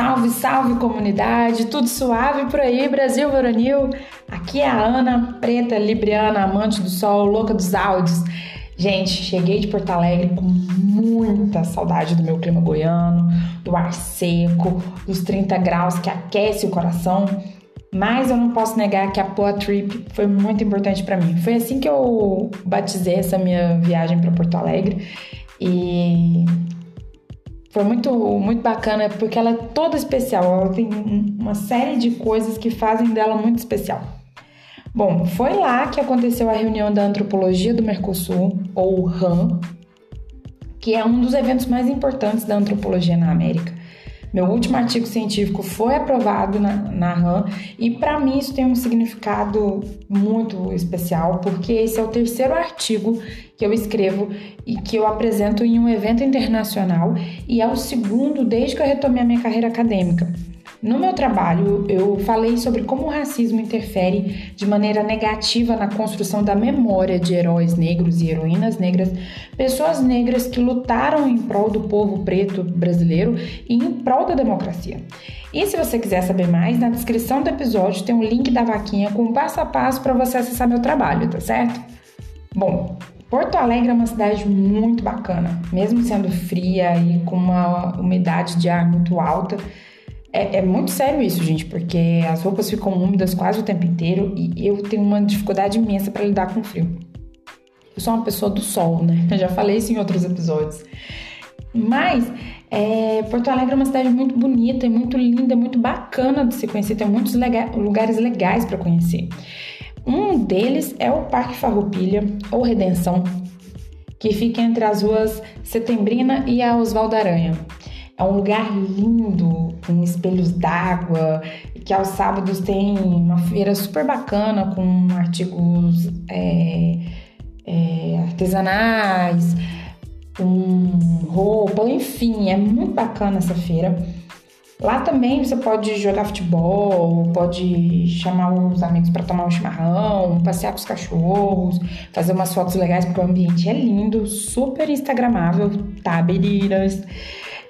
Salve, salve comunidade, tudo suave por aí, Brasil Veronil. Aqui é a Ana, preta, libriana, amante do sol, louca dos áudios. Gente, cheguei de Porto Alegre com muita saudade do meu clima goiano, do ar seco, dos 30 graus que aquece o coração. Mas eu não posso negar que a Poa Trip foi muito importante para mim. Foi assim que eu batizei essa minha viagem para Porto Alegre e foi muito, muito bacana porque ela é toda especial. Ela tem uma série de coisas que fazem dela muito especial. Bom, foi lá que aconteceu a reunião da Antropologia do Mercosul, ou RAM, que é um dos eventos mais importantes da antropologia na América. Meu último artigo científico foi aprovado na, na RAM e para mim isso tem um significado muito especial, porque esse é o terceiro artigo que eu escrevo e que eu apresento em um evento internacional e é o segundo desde que eu retomei a minha carreira acadêmica. No meu trabalho, eu falei sobre como o racismo interfere de maneira negativa na construção da memória de heróis negros e heroínas negras, pessoas negras que lutaram em prol do povo preto brasileiro e em prol da democracia. E se você quiser saber mais, na descrição do episódio tem um link da vaquinha com passo a passo para você acessar meu trabalho, tá certo? Bom, Porto Alegre é uma cidade muito bacana, mesmo sendo fria e com uma umidade de ar muito alta. É, é, muito sério isso, gente, porque as roupas ficam úmidas quase o tempo inteiro e eu tenho uma dificuldade imensa para lidar com o frio. Eu sou uma pessoa do sol, né? Eu já falei isso em outros episódios. Mas é, Porto Alegre é uma cidade muito bonita, muito linda, muito bacana de se conhecer. Tem muitos lega lugares legais para conhecer. Um deles é o Parque Farroupilha ou Redenção, que fica entre as ruas Setembrina e a Oswaldo Aranha. É um lugar lindo, com espelhos d'água, que aos sábados tem uma feira super bacana com artigos é, é, artesanais, com roupa, enfim, é muito bacana essa feira. Lá também você pode jogar futebol, pode chamar os amigos para tomar um chimarrão, passear com os cachorros, fazer umas fotos legais, porque o ambiente é lindo, super instagramável, tá, beriras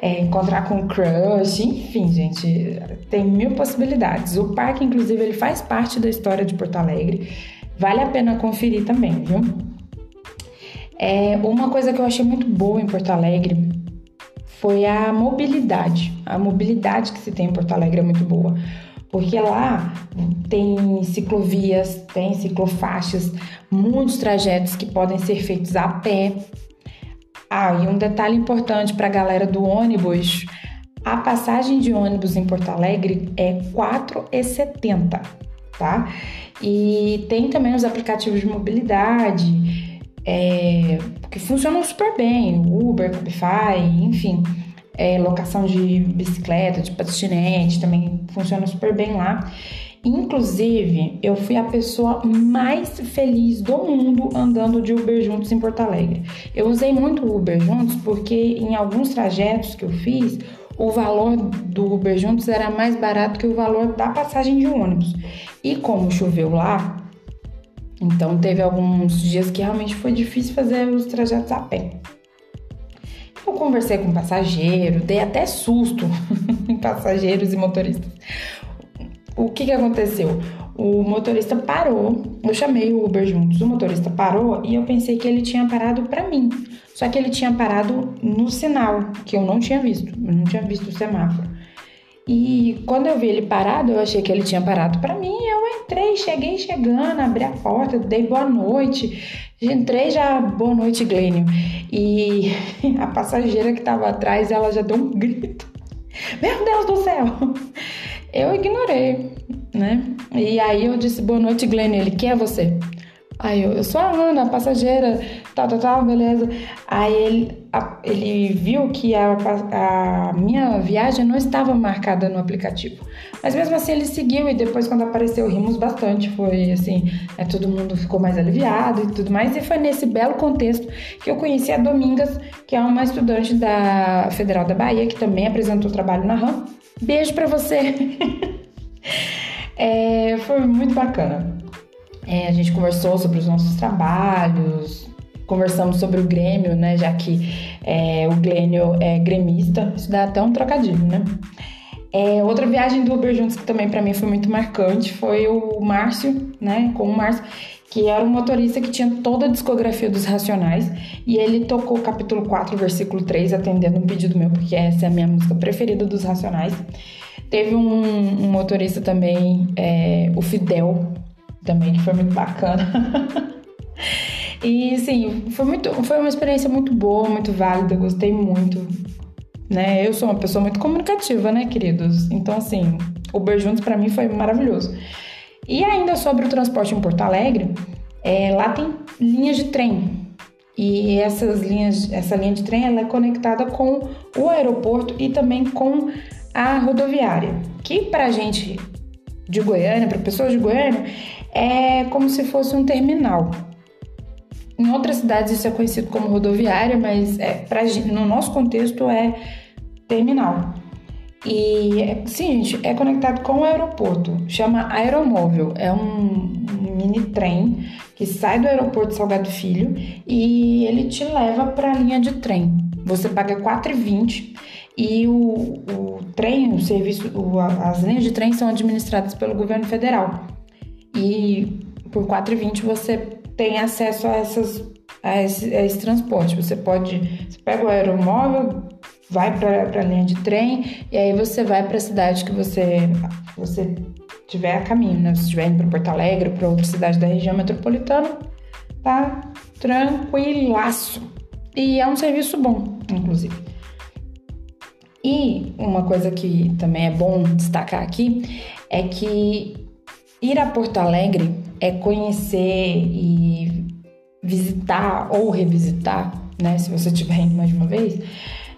é, encontrar com crush, enfim, gente, tem mil possibilidades. O parque, inclusive, ele faz parte da história de Porto Alegre. Vale a pena conferir também, viu? É, uma coisa que eu achei muito boa em Porto Alegre foi a mobilidade. A mobilidade que se tem em Porto Alegre é muito boa. Porque lá tem ciclovias, tem ciclofaixas, muitos trajetos que podem ser feitos a pé, ah, e um detalhe importante para a galera do ônibus: a passagem de ônibus em Porto Alegre é R$ 4,70, tá? E tem também os aplicativos de mobilidade é, que funcionam super bem: Uber, Cabify, enfim. É, locação de bicicleta, de patinete também funciona super bem lá. Inclusive, eu fui a pessoa mais feliz do mundo andando de Uber juntos em Porto Alegre. Eu usei muito Uber juntos porque em alguns trajetos que eu fiz, o valor do Uber juntos era mais barato que o valor da passagem de ônibus. E como choveu lá, então teve alguns dias que realmente foi difícil fazer os trajetos a pé. Eu conversei com passageiro, dei até susto em passageiros e motoristas o que, que aconteceu? O motorista parou, eu chamei o Uber juntos, o motorista parou e eu pensei que ele tinha parado para mim. Só que ele tinha parado no sinal, que eu não tinha visto, eu não tinha visto o semáforo. E quando eu vi ele parado, eu achei que ele tinha parado para mim. Eu entrei, cheguei chegando, abri a porta, dei boa noite. Entrei já, boa noite, Glênio. E a passageira que tava atrás, ela já deu um grito. Meu Deus do céu! Eu ignorei, né? E aí eu disse, boa noite, Glenn. Ele, quem é você? Aí eu, eu sou a Ana, passageira, tal, tal, tal, beleza. Aí ele, a, ele viu que a, a minha viagem não estava marcada no aplicativo. Mas mesmo assim ele seguiu e depois quando apareceu rimos bastante. Foi assim, é, todo mundo ficou mais aliviado e tudo mais. E foi nesse belo contexto que eu conheci a Domingas, que é uma estudante da Federal da Bahia, que também apresentou trabalho na RAM. Beijo para você! é, foi muito bacana. É, a gente conversou sobre os nossos trabalhos, conversamos sobre o Grêmio, né? Já que é, o Glênio é gremista, isso dá até um trocadilho, né? É, outra viagem do Uber juntos que também para mim foi muito marcante foi o Márcio, né? Com o Márcio, que era um motorista que tinha toda a discografia dos Racionais e ele tocou o capítulo 4, versículo 3, atendendo um pedido meu, porque essa é a minha música preferida dos Racionais. Teve um, um motorista também, é, o Fidel, também, que foi muito bacana. e sim, foi, muito, foi uma experiência muito boa, muito válida, gostei muito né? Eu sou uma pessoa muito comunicativa, né, queridos? Então, assim, Uber Juntos para mim foi maravilhoso. E ainda sobre o transporte em Porto Alegre, é, lá tem linhas de trem. E essas linhas, essa linha de trem ela é conectada com o aeroporto e também com a rodoviária, que para gente de Goiânia, para pessoas de Goiânia, é como se fosse um terminal. Em outras cidades isso é conhecido como rodoviária, mas é, pra, no nosso contexto é terminal. E sim, gente, é conectado com o aeroporto. Chama Aeromóvel. É um, mini trem que sai do aeroporto Salgado Filho e ele te leva para a linha de trem. Você paga R$ 4,20 e o, o trem, o serviço, o, as linhas de trem são administradas pelo governo federal. E por R$ 4,20 você tem acesso a, essas, a, esse, a esse transporte. Você pode, você pega o aeromóvel, vai para a linha de trem e aí você vai para a cidade que você você tiver a caminho, né? Se estiver indo para Porto Alegre, para outra cidade da região metropolitana, tá tranquilaço. E é um serviço bom, inclusive. E uma coisa que também é bom destacar aqui é que ir a Porto Alegre é conhecer e visitar ou revisitar, né? Se você estiver indo mais de uma vez,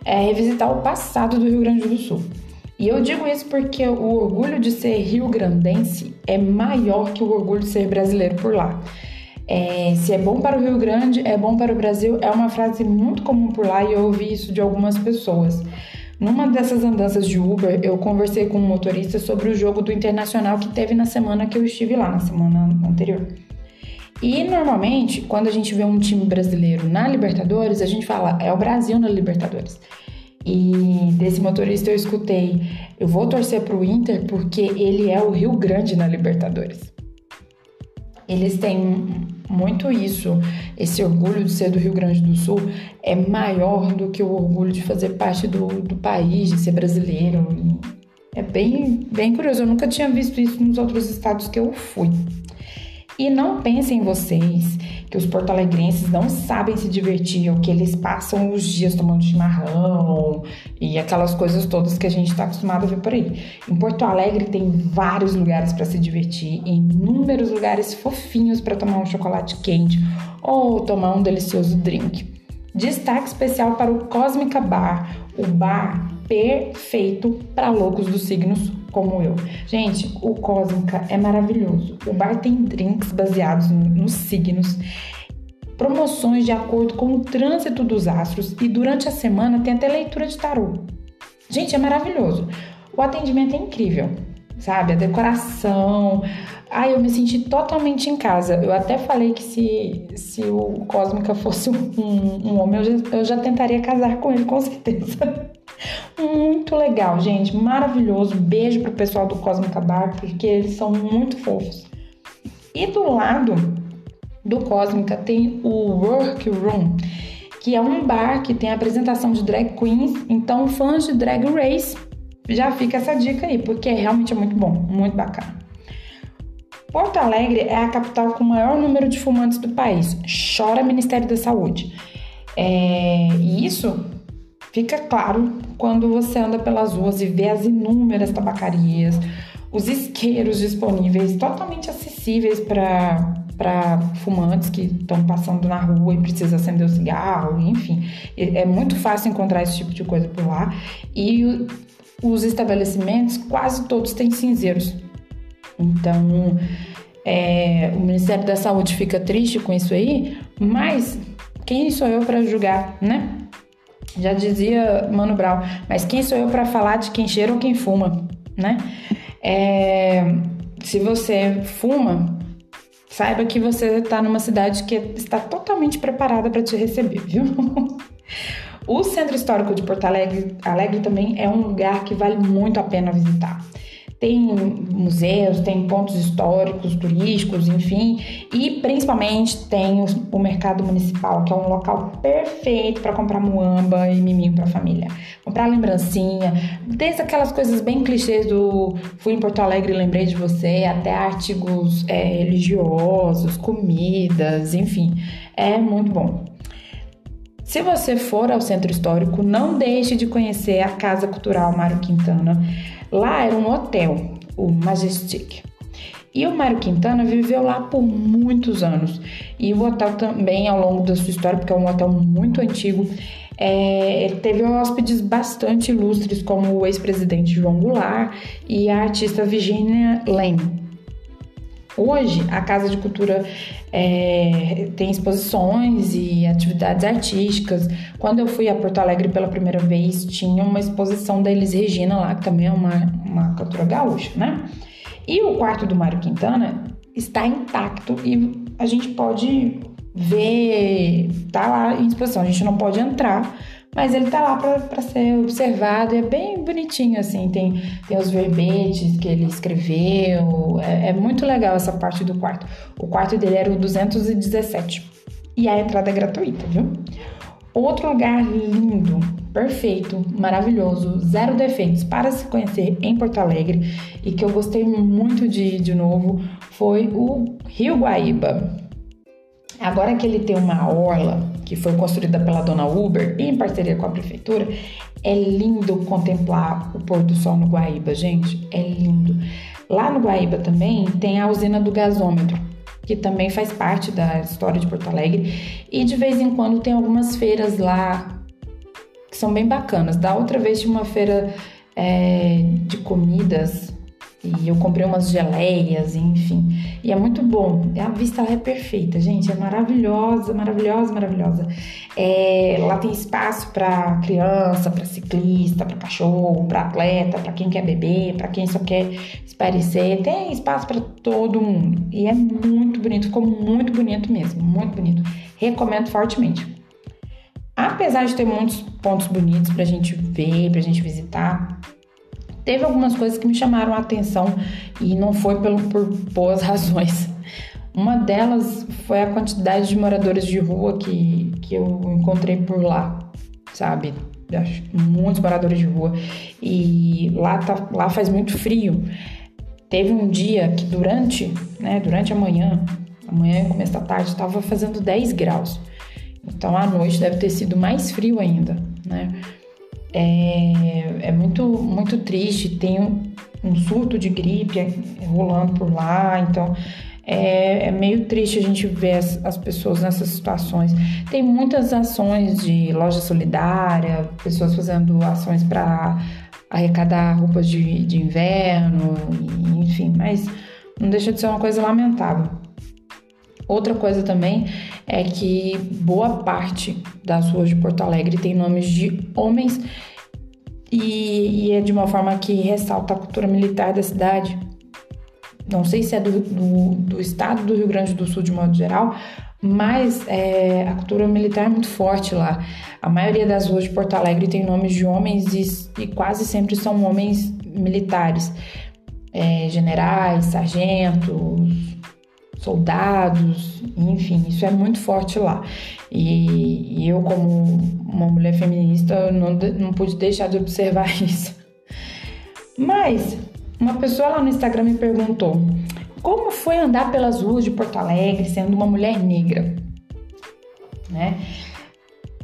é revisitar o passado do Rio Grande do Sul. E eu digo isso porque o orgulho de ser rio-grandense é maior que o orgulho de ser brasileiro por lá. É, se é bom para o Rio Grande, é bom para o Brasil, é uma frase muito comum por lá e eu ouvi isso de algumas pessoas. Numa dessas andanças de Uber, eu conversei com um motorista sobre o jogo do Internacional que teve na semana que eu estive lá, na semana anterior. E normalmente, quando a gente vê um time brasileiro na Libertadores, a gente fala, é o Brasil na Libertadores. E desse motorista eu escutei, eu vou torcer pro Inter porque ele é o Rio Grande na Libertadores. Eles têm muito isso, esse orgulho de ser do Rio Grande do Sul é maior do que o orgulho de fazer parte do, do país, de ser brasileiro. É bem, bem curioso, eu nunca tinha visto isso nos outros estados que eu fui. E não pensem vocês que os porto-alegrenses não sabem se divertir ou que eles passam os dias tomando chimarrão e aquelas coisas todas que a gente está acostumado a ver por aí. Em Porto Alegre tem vários lugares para se divertir, inúmeros lugares fofinhos para tomar um chocolate quente ou tomar um delicioso drink. Destaque especial para o Cósmica Bar, o bar perfeito para loucos dos signos como eu. Gente, o Cósmica é maravilhoso. O bar tem drinks baseados nos signos, promoções de acordo com o trânsito dos astros e durante a semana tem até leitura de tarô. Gente, é maravilhoso. O atendimento é incrível, sabe? A decoração. Ai, eu me senti totalmente em casa. Eu até falei que se, se o Cósmica fosse um, um homem, eu já, eu já tentaria casar com ele, com certeza. Muito legal, gente, maravilhoso. Beijo pro pessoal do Cosmic Bar, porque eles são muito fofos. E do lado do Cósmica tem o Workroom, que é um bar que tem apresentação de drag queens. Então, fãs de Drag Race, já fica essa dica aí, porque realmente é muito bom, muito bacana. Porto Alegre é a capital com o maior número de fumantes do país. Chora Ministério da Saúde. É, e isso Fica claro quando você anda pelas ruas e vê as inúmeras tabacarias, os isqueiros disponíveis, totalmente acessíveis para fumantes que estão passando na rua e precisam acender o cigarro, enfim. É muito fácil encontrar esse tipo de coisa por lá. E os estabelecimentos, quase todos têm cinzeiros. Então, é, o Ministério da Saúde fica triste com isso aí, mas quem sou eu para julgar, né? Já dizia Mano Brown, mas quem sou eu para falar de quem cheira ou quem fuma, né? É, se você fuma, saiba que você está numa cidade que está totalmente preparada para te receber, viu? O Centro Histórico de Porto Alegre, Alegre também é um lugar que vale muito a pena visitar tem museus, tem pontos históricos, turísticos, enfim, e principalmente tem o, mercado municipal, que é um local perfeito para comprar muamba e miminho para a família. Comprar lembrancinha, desde aquelas coisas bem clichês do fui em Porto Alegre e lembrei de você, até artigos é, religiosos, comidas, enfim, é muito bom. Se você for ao centro histórico, não deixe de conhecer a Casa Cultural Mário Quintana. Lá era um hotel, o Majestic. E o Mário Quintana viveu lá por muitos anos. E o hotel também, ao longo da sua história, porque é um hotel muito antigo, é, teve hóspedes bastante ilustres, como o ex-presidente João Goulart e a artista Virginia Lane. Hoje, a Casa de Cultura é, tem exposições e atividades artísticas. Quando eu fui a Porto Alegre pela primeira vez, tinha uma exposição da Elis Regina lá, que também é uma, uma cantora gaúcha, né? E o quarto do Mário Quintana está intacto e a gente pode ver, tá lá em exposição. A gente não pode entrar, mas ele tá lá para ser observado é bem bonitinho, assim. Tem, tem os verbetes que ele escreveu, é, é muito legal essa parte do quarto. O quarto dele era o 217 e a entrada é gratuita, viu? Outro lugar lindo, perfeito, maravilhoso, zero defeitos para se conhecer em Porto Alegre e que eu gostei muito de ir de novo foi o Rio Guaíba. Agora que ele tem uma orla que foi construída pela dona Uber em parceria com a prefeitura, é lindo contemplar o pôr do sol no Guaíba, gente, é lindo. Lá no Guaíba também tem a usina do gasômetro, que também faz parte da história de Porto Alegre, e de vez em quando tem algumas feiras lá que são bem bacanas. Da outra vez tinha uma feira é, de comidas e eu comprei umas geleias, enfim. E é muito bom. A vista lá é perfeita, gente. É maravilhosa, maravilhosa, maravilhosa. É, lá tem espaço para criança, para ciclista, para cachorro, para atleta, para quem quer beber, para quem só quer esparecer. Tem espaço para todo mundo. E é muito bonito, ficou muito bonito mesmo, muito bonito. Recomendo fortemente. Apesar de ter muitos pontos bonitos pra gente ver, pra gente visitar, teve algumas coisas que me chamaram a atenção e não foi pelo, por boas razões. Uma delas foi a quantidade de moradores de rua que, que eu encontrei por lá, sabe? Muitos moradores de rua. E lá, tá, lá faz muito frio. Teve um dia que durante, né, durante a manhã, amanhã começo da tarde, estava fazendo 10 graus. Então à noite deve ter sido mais frio ainda, né? É, é muito, muito triste. Tem um, um surto de gripe rolando por lá, então é, é, meio triste a gente ver as, as, pessoas nessas situações. Tem muitas ações de loja solidária, pessoas fazendo ações para arrecadar roupas de, de inverno, enfim, mas não deixa de ser uma coisa lamentável. Outra coisa também é que boa parte das ruas de Porto Alegre tem nomes de homens e, e é de uma forma que ressalta a cultura militar da cidade. Não sei se é do, do, do estado do Rio Grande do Sul de modo geral, mas é, a cultura militar é muito forte lá. A maioria das ruas de Porto Alegre tem nomes de homens e, e quase sempre são homens militares, é, generais, sargentos, soldados, enfim, isso é muito forte lá. E, e eu, como uma mulher feminista, não, não pude deixar de observar isso. Mas uma pessoa lá no Instagram me perguntou como foi andar pelas ruas de Porto Alegre sendo uma mulher negra, né?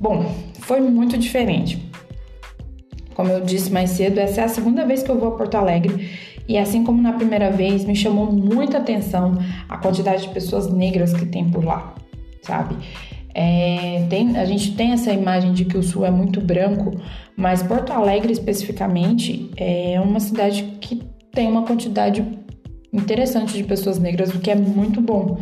Bom, foi muito diferente. Como eu disse mais cedo, essa é a segunda vez que eu vou a Porto Alegre e assim como na primeira vez, me chamou muita atenção a quantidade de pessoas negras que tem por lá, sabe? É, tem, a gente tem essa imagem de que o Sul é muito branco, mas Porto Alegre especificamente é uma cidade que tem uma quantidade interessante de pessoas negras, o que é muito bom.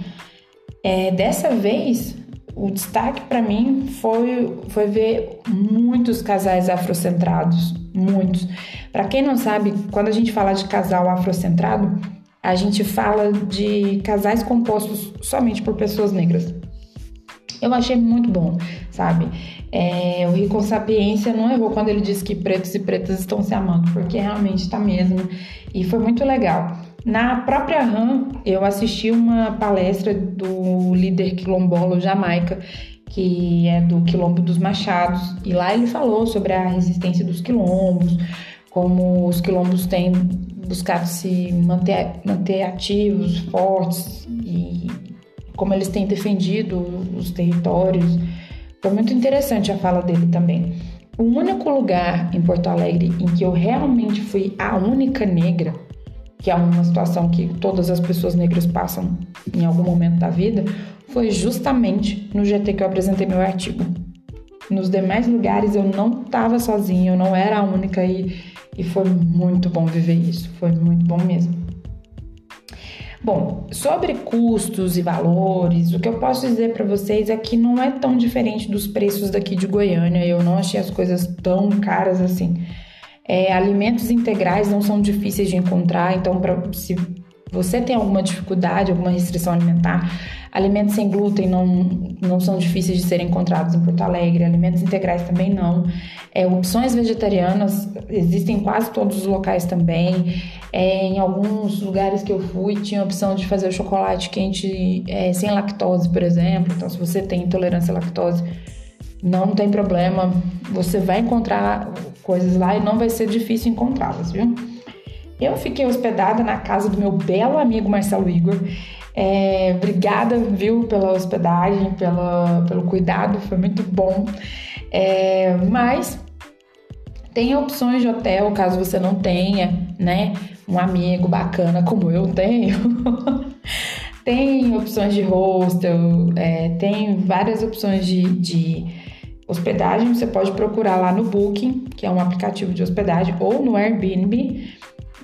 É, dessa vez, o destaque para mim foi, foi ver muitos casais afrocentrados, muitos. Para quem não sabe, quando a gente fala de casal afrocentrado, a gente fala de casais compostos somente por pessoas negras. Eu achei muito bom, sabe? É, o Rico Sapiência não errou quando ele disse que pretos e pretas estão se amando, porque realmente está mesmo. E foi muito legal. Na própria RAM, eu assisti uma palestra do líder quilombola Jamaica, que é do Quilombo dos Machados, e lá ele falou sobre a resistência dos quilombos, como os quilombos têm buscado se manter, manter ativos, fortes e como eles têm defendido os territórios. Foi muito interessante a fala dele também. O único lugar em Porto Alegre em que eu realmente fui a única negra, que é uma situação que todas as pessoas negras passam em algum momento da vida, foi justamente no GT que eu apresentei meu artigo. Nos demais lugares eu não estava sozinha, eu não era a única e, e foi muito bom viver isso, foi muito bom mesmo. Bom, sobre custos e valores, o que eu posso dizer para vocês é que não é tão diferente dos preços daqui de Goiânia. Eu não achei as coisas tão caras assim. É, alimentos integrais não são difíceis de encontrar, então pra, se você tem alguma dificuldade, alguma restrição alimentar, alimentos sem glúten não, não são difíceis de serem encontrados em Porto Alegre, alimentos integrais também não. É, opções vegetarianas existem em quase todos os locais também. É, em alguns lugares que eu fui, tinha a opção de fazer o chocolate quente é, sem lactose, por exemplo. Então, se você tem intolerância à lactose, não tem problema. Você vai encontrar coisas lá e não vai ser difícil encontrá-las, viu? Eu fiquei hospedada na casa do meu belo amigo Marcelo Igor. É, obrigada, viu, pela hospedagem, pela, pelo cuidado, foi muito bom. É, mas tem opções de hotel, caso você não tenha, né, um amigo bacana como eu tenho. tem opções de hostel, é, tem várias opções de, de hospedagem. Você pode procurar lá no Booking, que é um aplicativo de hospedagem, ou no Airbnb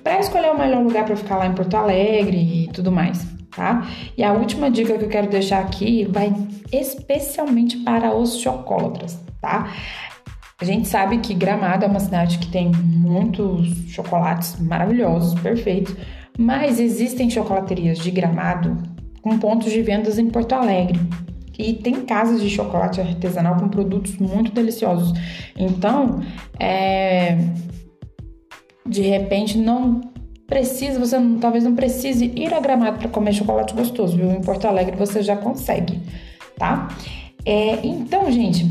para escolher o melhor lugar para ficar lá em Porto Alegre e tudo mais, tá? E a última dica que eu quero deixar aqui vai especialmente para os chocólatras, tá? A gente sabe que Gramado é uma cidade que tem muitos chocolates maravilhosos, perfeitos, mas existem chocolaterias de Gramado com pontos de vendas em Porto Alegre. E tem casas de chocolate artesanal com produtos muito deliciosos. Então, é, de repente não precisa, você não, talvez não precise ir a Gramado para comer chocolate gostoso, viu? Em Porto Alegre você já consegue, tá? É, então, gente,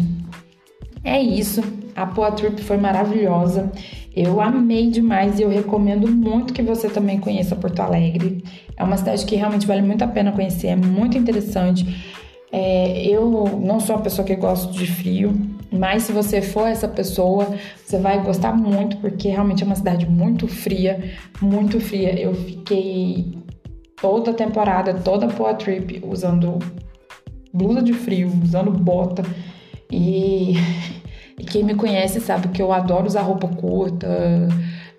é isso. A Poa Trip foi maravilhosa. Eu amei demais e eu recomendo muito que você também conheça Porto Alegre. É uma cidade que realmente vale muito a pena conhecer, é muito interessante. É, eu não sou uma pessoa que gosta de frio, mas se você for essa pessoa, você vai gostar muito, porque realmente é uma cidade muito fria, muito fria. Eu fiquei toda a temporada, toda a Poa Trip usando blusa de frio, usando bota. E, e, quem me conhece sabe que eu adoro usar roupa curta.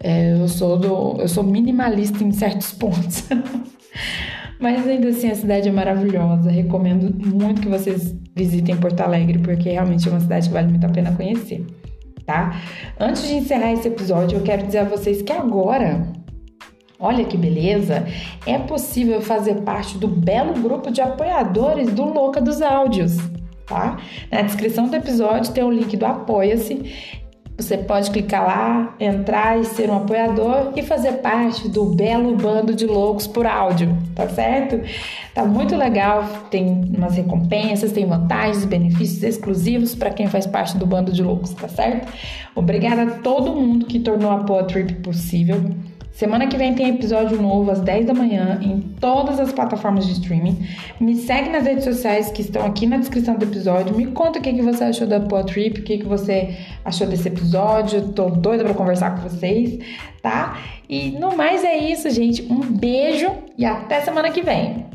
É, eu sou do, eu sou minimalista em certos pontos. Mas ainda assim a cidade é maravilhosa. Recomendo muito que vocês visitem Porto Alegre, porque realmente é uma cidade que vale muito a pena conhecer, tá? Antes de encerrar esse episódio, eu quero dizer a vocês que agora Olha que beleza! É possível fazer parte do belo grupo de apoiadores do Louca dos Áudios, tá? Na descrição do episódio tem o link do Apoia-se você pode clicar lá, entrar e ser um apoiador e fazer parte do belo bando de loucos por áudio, tá certo? Tá muito legal, tem umas recompensas, tem vantagens, benefícios exclusivos para quem faz parte do bando de loucos, tá certo? Obrigada a todo mundo que tornou a Poa Trip possível. Semana que vem tem episódio novo às 10 da manhã em todas as plataformas de streaming. Me segue nas redes sociais que estão aqui na descrição do episódio. Me conta o que, que você achou da Poa Trip, o que, que você achou desse episódio. Tô doida para conversar com vocês, tá? E no mais é isso, gente. Um beijo e até semana que vem.